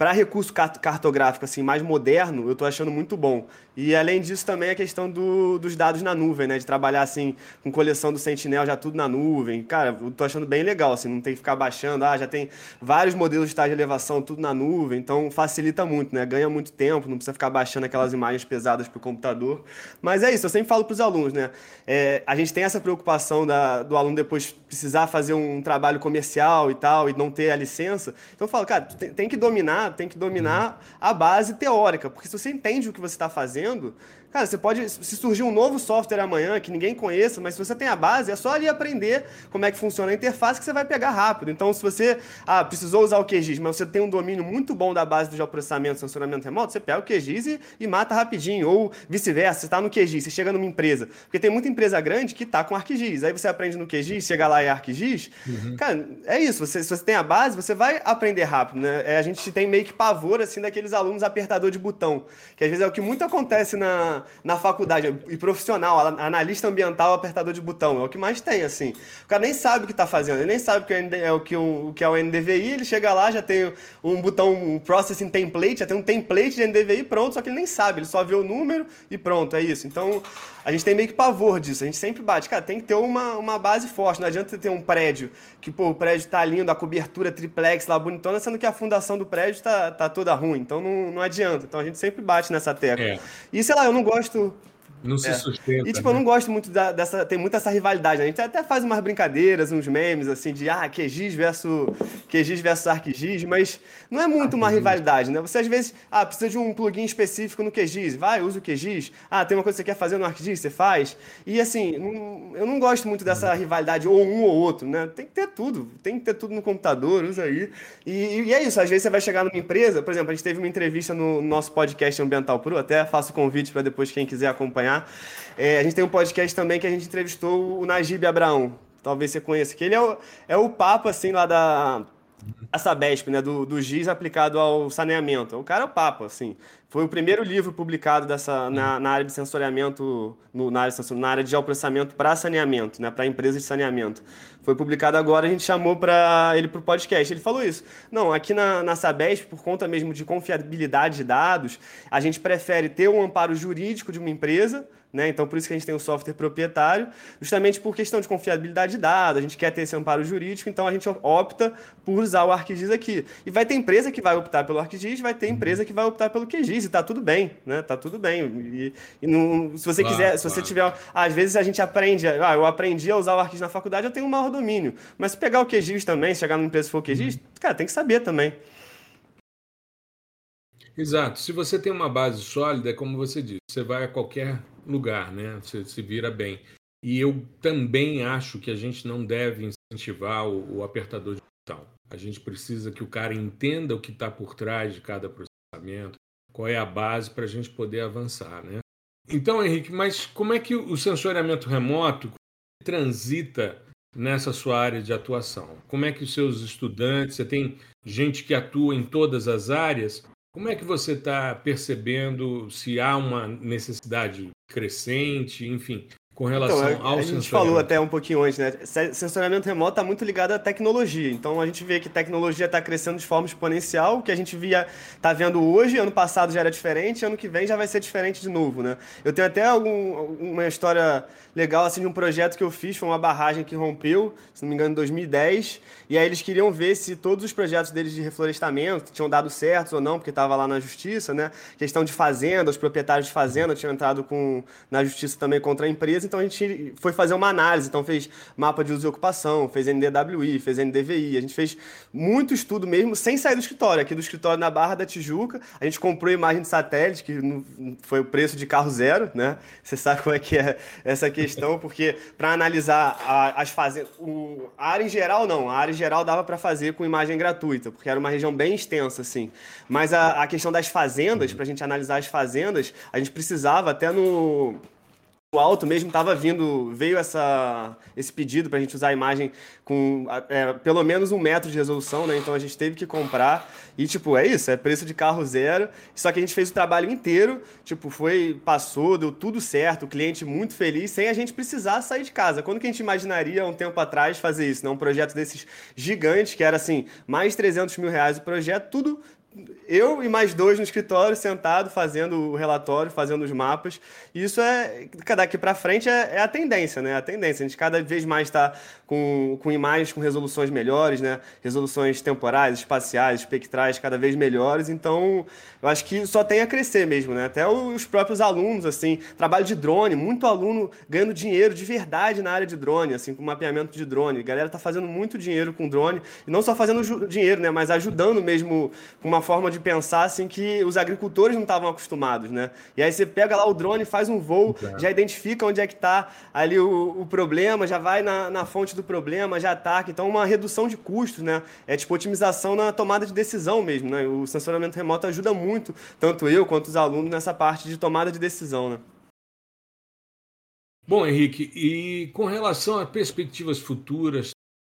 para recurso cartográfico assim mais moderno, eu estou achando muito bom. E além disso também a questão do, dos dados na nuvem, né? De trabalhar assim com coleção do Sentinel já tudo na nuvem. Cara, eu tô achando bem legal, assim, não tem que ficar baixando. Ah, já tem vários modelos de estágio de elevação tudo na nuvem, então facilita muito, né? Ganha muito tempo, não precisa ficar baixando aquelas imagens pesadas para o computador. Mas é isso, eu sempre falo para os alunos, né? É, a gente tem essa preocupação da, do aluno depois precisar fazer um trabalho comercial e tal e não ter a licença. Então eu falo, cara, tem, tem que dominar, tem que dominar a base teórica, porque se você entende o que você está fazendo fazendo Cara, você pode. Se surgir um novo software amanhã que ninguém conheça, mas se você tem a base, é só ali aprender como é que funciona a interface que você vai pegar rápido. Então, se você ah, precisou usar o QGIS, mas você tem um domínio muito bom da base do geoprocessamento e sensoramento remoto, você pega o QGIS e, e mata rapidinho. Ou vice-versa, você está no QGIS, você chega numa empresa. Porque tem muita empresa grande que está com ArcGIS. Aí você aprende no QGIS, chega lá e é ArcGIS. Uhum. Cara, é isso. Você, se você tem a base, você vai aprender rápido. Né? É, a gente tem meio que pavor assim daqueles alunos apertador de botão. Que às vezes é o que muito acontece na na, faculdade, e profissional, analista ambiental, apertador de botão, é o que mais tem, assim. O cara nem sabe o que está fazendo, ele nem sabe o que é o que, o, que é o NDVI, ele chega lá, já tem um botão, um processing template, já tem um template de NDVI pronto, só que ele nem sabe, ele só vê o número e pronto, é isso. Então, a gente tem meio que pavor disso, a gente sempre bate, cara, tem que ter uma, uma base forte, não adianta ter um prédio que, pô, o prédio tá lindo, a cobertura triplex lá bonitona, sendo que a fundação do prédio tá, tá toda ruim, então não, não adianta. Então a gente sempre bate nessa tecla. É. E sei lá, eu não gosto não se é. sustenta. E, tipo, né? eu não gosto muito da, dessa. Tem muita essa rivalidade. Né? A gente até faz umas brincadeiras, uns memes, assim, de ah, QGIS versus, QGIS versus ArcGIS, mas não é muito uma rivalidade, né? Você às vezes, ah, precisa de um plugin específico no QGIS, vai, usa o QGIS. Ah, tem uma coisa que você quer fazer no ArcGIS, você faz. E, assim, não, eu não gosto muito dessa rivalidade, ou um ou outro, né? Tem que ter tudo. Tem que ter tudo no computador, usa aí. E, e é isso. Às vezes você vai chegar numa empresa, por exemplo, a gente teve uma entrevista no nosso podcast Ambiental Pro, até faço convite para depois quem quiser acompanhar acompanhar. É, a gente tem um podcast também que a gente entrevistou o Najib Abraão. Talvez você conheça. Que ele é o, é o papo, assim, lá da a Sabesp, né, do, do GIS aplicado ao saneamento. O cara é o papo, assim. Foi o primeiro livro publicado dessa, na, na área de sensoriamento, no, na, área, na área de geoprocessamento para saneamento, né, para empresas de saneamento. Foi publicado agora, a gente chamou para ele para o podcast. Ele falou isso. Não, aqui na, na Sabesp, por conta mesmo de confiabilidade de dados, a gente prefere ter um amparo jurídico de uma empresa né? Então, por isso que a gente tem o software proprietário, justamente por questão de confiabilidade de dados, a gente quer ter esse amparo jurídico, então a gente opta por usar o ArcGIS aqui. E vai ter empresa que vai optar pelo ArcGIS, vai ter uhum. empresa que vai optar pelo QGIS, e tá tudo bem, né? Tá tudo bem. E, e não, se você claro, quiser, se você tiver... Às vezes a gente aprende, ah, eu aprendi a usar o ArcGIS na faculdade, eu tenho um maior domínio. Mas se pegar o QGIS também, se chegar numa empresa e for o QGIS, uhum. cara, tem que saber também. Exato. Se você tem uma base sólida, é como você disse, você vai a qualquer lugar, né? Você se vira bem. E eu também acho que a gente não deve incentivar o, o apertador de botão. A gente precisa que o cara entenda o que está por trás de cada processamento, qual é a base para a gente poder avançar, né? Então, Henrique, mas como é que o sensoriamento remoto transita nessa sua área de atuação? Como é que os seus estudantes, você tem gente que atua em todas as áreas, Como é que você está percebendo se há uma necessidade crescente, enfim, com relação então, ao A gente falou até um pouquinho antes, né? Sensoriamento remoto está muito ligado à tecnologia. Então a gente vê que tecnologia está crescendo de forma exponencial. O que a gente via, está vendo hoje, ano passado já era diferente, ano que vem já vai ser diferente de novo, né? Eu tenho até algum, uma história legal assim de um projeto que eu fiz, foi uma barragem que rompeu, se não me engano, em 2010. E aí eles queriam ver se todos os projetos deles de reflorestamento tinham dado certo ou não, porque estava lá na justiça, né? Questão de fazenda, os proprietários de fazenda tinham entrado com, na justiça também contra a empresa, então a gente foi fazer uma análise, então fez mapa de uso e ocupação, fez NDWI, fez NDVI, a gente fez muito estudo mesmo sem sair do escritório, aqui do escritório na Barra da Tijuca, a gente comprou imagem de satélite, que foi o preço de carro zero, né? Você sabe como é que é essa questão, porque para analisar as fazendas, a área em geral não, a área em geral dava para fazer com imagem gratuita, porque era uma região bem extensa, assim. Mas a, a questão das fazendas, para a gente analisar as fazendas, a gente precisava até no alto mesmo estava vindo, veio essa, esse pedido para a gente usar a imagem com é, pelo menos um metro de resolução, né? Então a gente teve que comprar e tipo é isso, é preço de carro zero. Só que a gente fez o trabalho inteiro, tipo foi passou, deu tudo certo, o cliente muito feliz, sem a gente precisar sair de casa. Quando que a gente imaginaria um tempo atrás fazer isso? Né? Um projeto desses gigantes que era assim mais de 300 mil reais o projeto, tudo eu e mais dois no escritório, sentado, fazendo o relatório, fazendo os mapas. Isso é, daqui para frente, é, é, a tendência, né? A tendência. A gente cada vez mais está com, com imagens com resoluções melhores, né? Resoluções temporais, espaciais, espectrais, cada vez melhores. Então, eu acho que só tem a crescer mesmo, né? Até os próprios alunos, assim, trabalho de drone, muito aluno ganhando dinheiro de verdade na área de drone, assim, com mapeamento de drone. A galera tá fazendo muito dinheiro com drone, e não só fazendo dinheiro, né? Mas ajudando mesmo com uma forma de pensar, assim, que os agricultores não estavam acostumados, né? E aí você pega lá o drone, faz um voo, já identifica onde é que tá ali o, o problema, já vai na, na fonte do do problema, já ataca. Então, uma redução de custos, né? É tipo otimização na tomada de decisão mesmo, né? O sensoramento remoto ajuda muito, tanto eu quanto os alunos, nessa parte de tomada de decisão, né? Bom, Henrique, e com relação a perspectivas futuras,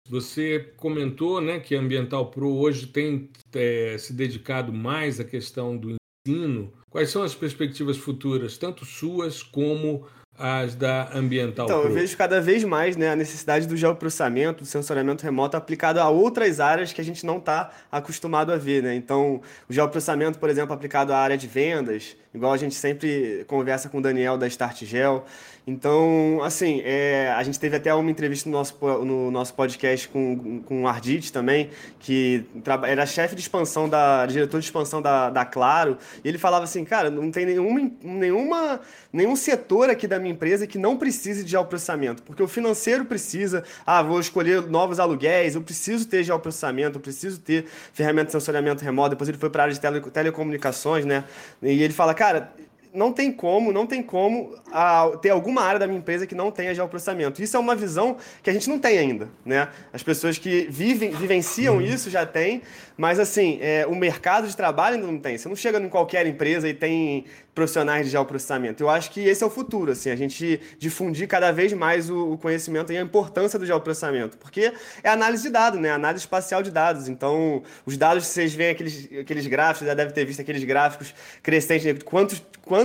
você comentou né, que a Ambiental Pro hoje tem é, se dedicado mais à questão do ensino. Quais são as perspectivas futuras, tanto suas como as da Ambiental Então, Pro? eu vejo cada vez mais né, a necessidade do geoprocessamento, do sensoriamento remoto aplicado a outras áreas que a gente não está acostumado a ver. Né? Então, o geoprocessamento, por exemplo, aplicado à área de vendas, igual a gente sempre conversa com o Daniel da StartGel. Então, assim, é, a gente teve até uma entrevista no nosso, no nosso podcast com, com o Ardit também, que era chefe de expansão, da diretor de expansão da, da Claro, e ele falava assim, cara, não tem nenhuma, nenhuma, nenhum setor aqui da minha empresa que não precise de geoprocessamento, porque o financeiro precisa, ah, vou escolher novos aluguéis, eu preciso ter geoprocessamento, eu preciso ter ferramenta de sensoriamento remoto, depois ele foi para a área de tele, telecomunicações, né, e ele fala, cara, não tem como, não tem como a, ter alguma área da minha empresa que não tenha geoprocessamento. Isso é uma visão que a gente não tem ainda, né? As pessoas que vivem, vivenciam uhum. isso já têm, mas assim, é, o mercado de trabalho ainda não tem. Você não chega em qualquer empresa e tem profissionais de geoprocessamento. Eu acho que esse é o futuro, assim, a gente difundir cada vez mais o, o conhecimento e a importância do geoprocessamento, porque é análise de dados, né? Análise espacial de dados. Então, os dados, vocês veem aqueles, aqueles gráficos, já deve ter visto aqueles gráficos crescentes, né? quantos, quantos,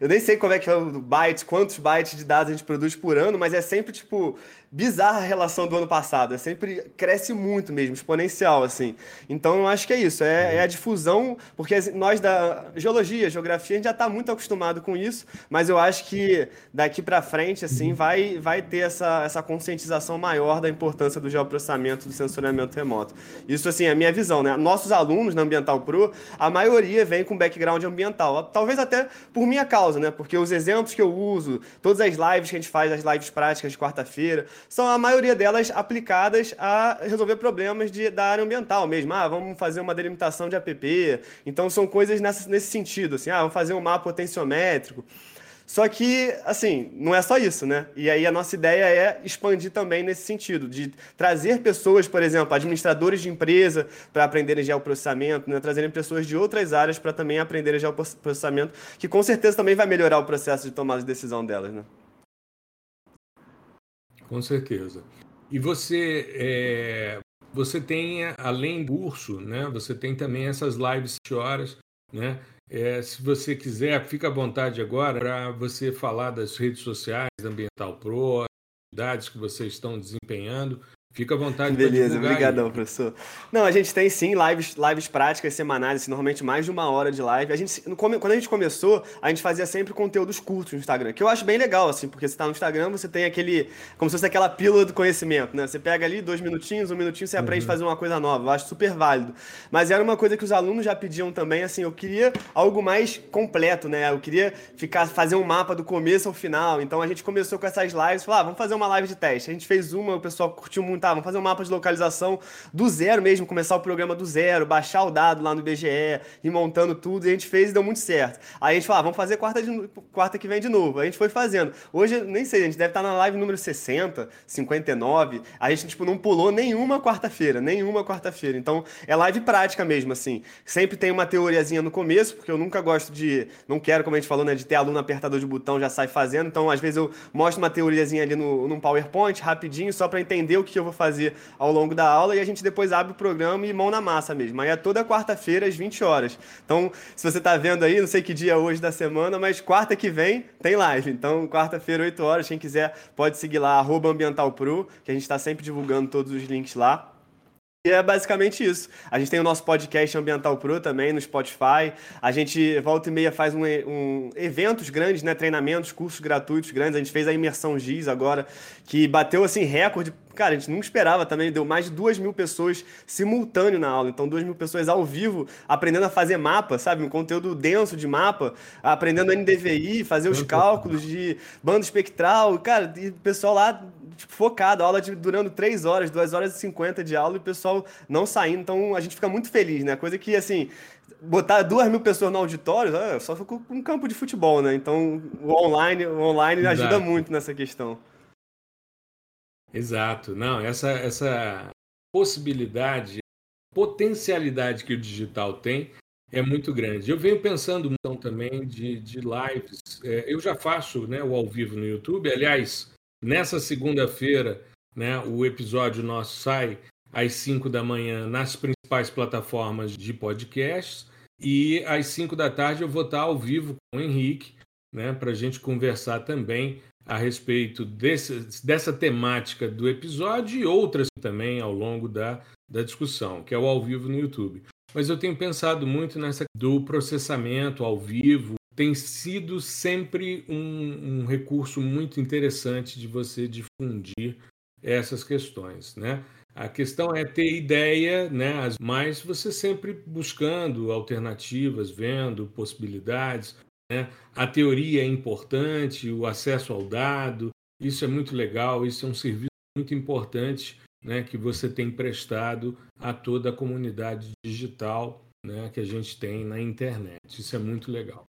eu nem sei como é que é o bytes, quantos bytes de dados a gente produz por ano, mas é sempre, tipo, bizarra a relação do ano passado. É sempre cresce muito mesmo, exponencial, assim. Então, eu acho que é isso. É, é a difusão, porque nós da geologia, geografia, a gente já está muito acostumado com isso, mas eu acho que daqui para frente, assim, vai, vai ter essa, essa conscientização maior da importância do geoprocessamento, do sensoriamento remoto. Isso, assim, é a minha visão, né? Nossos alunos na Ambiental Pro, a maioria vem com background ambiental. Talvez até por minha causa, né? Porque os exemplos que eu uso, todas as lives que a gente faz, as lives práticas de quarta-feira, são a maioria delas aplicadas a resolver problemas de, da área ambiental mesmo. Ah, vamos fazer uma delimitação de APP. Então são coisas nessa, nesse sentido, assim, ah, vamos fazer um mapa potenciométrico. Só que, assim, não é só isso, né? E aí a nossa ideia é expandir também nesse sentido, de trazer pessoas, por exemplo, administradores de empresa para aprenderem geoprocessamento, né? trazerem pessoas de outras áreas para também aprenderem geoprocessamento, que com certeza também vai melhorar o processo de tomada de decisão delas, né? Com certeza. E você, é, você tem, além do curso, né, você tem também essas lives de horas né? É, se você quiser, fica à vontade agora para você falar das redes sociais da Ambiental Pro, atividades que vocês estão desempenhando Fica à vontade. Beleza, obrigadão, professor. Não, a gente tem sim lives, lives práticas semanais, assim, normalmente mais de uma hora de live. A gente, quando a gente começou, a gente fazia sempre conteúdos curtos no Instagram, que eu acho bem legal, assim, porque você está no Instagram, você tem aquele, como se fosse aquela pílula do conhecimento, né? Você pega ali dois minutinhos, um minutinho, você aprende a uhum. fazer uma coisa nova. Eu acho super válido. Mas era uma coisa que os alunos já pediam também, assim, eu queria algo mais completo, né? Eu queria ficar, fazer um mapa do começo ao final. Então a gente começou com essas lives, falou, ah, vamos fazer uma live de teste. A gente fez uma, o pessoal curtiu muito tá, vamos fazer um mapa de localização do zero mesmo, começar o programa do zero, baixar o dado lá no IBGE, ir montando tudo, e a gente fez e deu muito certo. Aí a gente falou, ah, vamos fazer quarta, de, quarta que vem de novo. Aí a gente foi fazendo. Hoje, nem sei, a gente deve estar na live número 60, 59. A gente, tipo, não pulou nenhuma quarta-feira, nenhuma quarta-feira. Então, é live prática mesmo, assim. Sempre tem uma teoriazinha no começo, porque eu nunca gosto de. Não quero, como a gente falou, né, de ter aluno apertador de botão já sai fazendo. Então, às vezes, eu mostro uma teoriazinha ali no, num PowerPoint, rapidinho, só para entender o que eu vou fazer ao longo da aula e a gente depois abre o programa e mão na massa mesmo. Aí é toda quarta-feira às 20 horas. Então, se você está vendo aí, não sei que dia é hoje da semana, mas quarta que vem tem live. Então, quarta-feira, 8 horas, quem quiser pode seguir lá, ambientalpro, que a gente está sempre divulgando todos os links lá. E é basicamente isso. A gente tem o nosso podcast Ambiental Pro também no Spotify. A gente volta e meia faz um, um, eventos grandes, né? Treinamentos, cursos gratuitos grandes. A gente fez a imersão GIS agora, que bateu assim recorde. Cara, a gente não esperava também, deu mais de duas mil pessoas simultâneo na aula. Então, duas mil pessoas ao vivo aprendendo a fazer mapa, sabe? Um conteúdo denso de mapa, aprendendo NDVI, fazer os cálculos de banda espectral. Cara, e o pessoal lá tipo, focado, a aula de, durando 3 horas, 2 horas e 50 de aula e o pessoal não saindo. Então a gente fica muito feliz, né? Coisa que, assim, botar duas mil pessoas no auditório, ah, só ficou um campo de futebol, né? Então o online, o online ajuda muito nessa questão. Exato. Não, essa, essa possibilidade, potencialidade que o digital tem é muito grande. Eu venho pensando então também de, de lives. É, eu já faço né, o ao vivo no YouTube. Aliás, Nessa segunda-feira, né, o episódio nosso sai às 5 da manhã nas principais plataformas de podcasts e às 5 da tarde eu vou estar ao vivo com o Henrique, né, para a gente conversar também a respeito desse, dessa temática do episódio e outras também ao longo da, da discussão, que é o ao vivo no YouTube. Mas eu tenho pensado muito nessa do processamento ao vivo, tem sido sempre um, um, recurso muito interessante de você difundir essas questões, né? A questão é ter ideia, né? Mas você sempre buscando alternativas, vendo possibilidades. Né? A teoria é importante, o acesso ao dado, isso é muito legal, isso é um serviço muito importante né, que você tem prestado a toda a comunidade digital né, que a gente tem na internet. Isso é muito legal.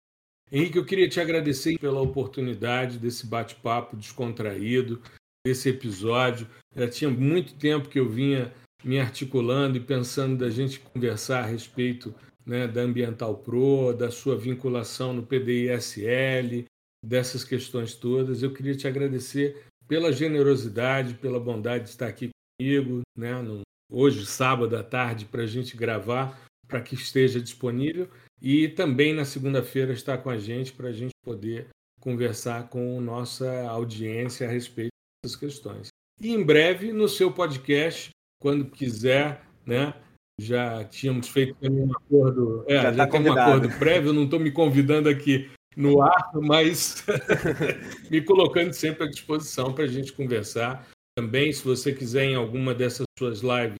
Henrique, eu queria te agradecer pela oportunidade desse bate-papo descontraído, desse episódio. Já tinha muito tempo que eu vinha me articulando e pensando da gente conversar a respeito né, da Ambiental Pro, da sua vinculação no PDISL, dessas questões todas. Eu queria te agradecer pela generosidade, pela bondade de estar aqui comigo, né, no, hoje, sábado à tarde, para a gente gravar, para que esteja disponível. E também na segunda-feira está com a gente para a gente poder conversar com nossa audiência a respeito dessas questões. E em breve, no seu podcast, quando quiser, né? Já tínhamos feito um acordo, é, já, já tá tem um acordo prévio, não estou me convidando aqui no ar, mas *laughs* me colocando sempre à disposição para a gente conversar. Também, se você quiser, em alguma dessas suas lives,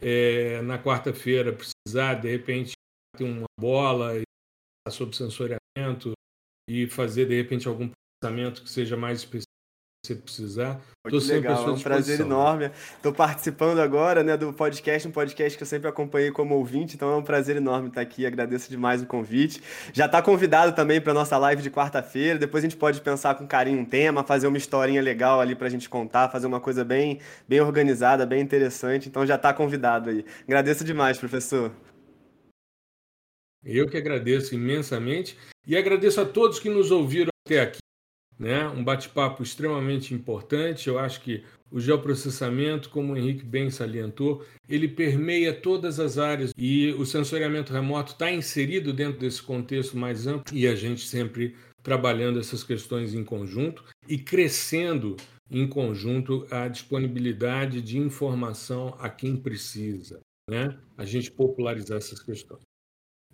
é, na quarta-feira, precisar, de repente, ter uma bola sob sensoriamento e fazer, de repente, algum processamento que seja mais específico se precisar. Muito legal, é um prazer enorme. Estou participando agora né, do podcast, um podcast que eu sempre acompanhei como ouvinte, então é um prazer enorme estar aqui. Agradeço demais o convite. Já está convidado também para a nossa live de quarta-feira. Depois a gente pode pensar com carinho um tema, fazer uma historinha legal ali para a gente contar, fazer uma coisa bem, bem organizada, bem interessante. Então já está convidado aí. Agradeço demais, professor. Eu que agradeço imensamente e agradeço a todos que nos ouviram até aqui. né? um bate-papo extremamente importante. Eu acho que o geoprocessamento, como o Henrique bem salientou, ele permeia todas as áreas e o sensoriamento remoto está inserido dentro desse contexto mais amplo e a gente sempre trabalhando essas questões em conjunto e crescendo em conjunto a disponibilidade de informação a quem precisa, né? A gente popularizar essas questões.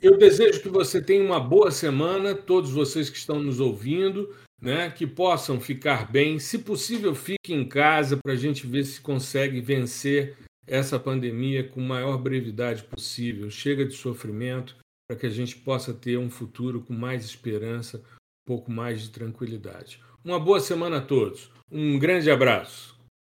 Eu desejo que você tenha uma boa semana, todos vocês que estão nos ouvindo, né, que possam ficar bem. Se possível, fique em casa para a gente ver se consegue vencer essa pandemia com maior brevidade possível. Chega de sofrimento para que a gente possa ter um futuro com mais esperança, um pouco mais de tranquilidade. Uma boa semana a todos. Um grande abraço.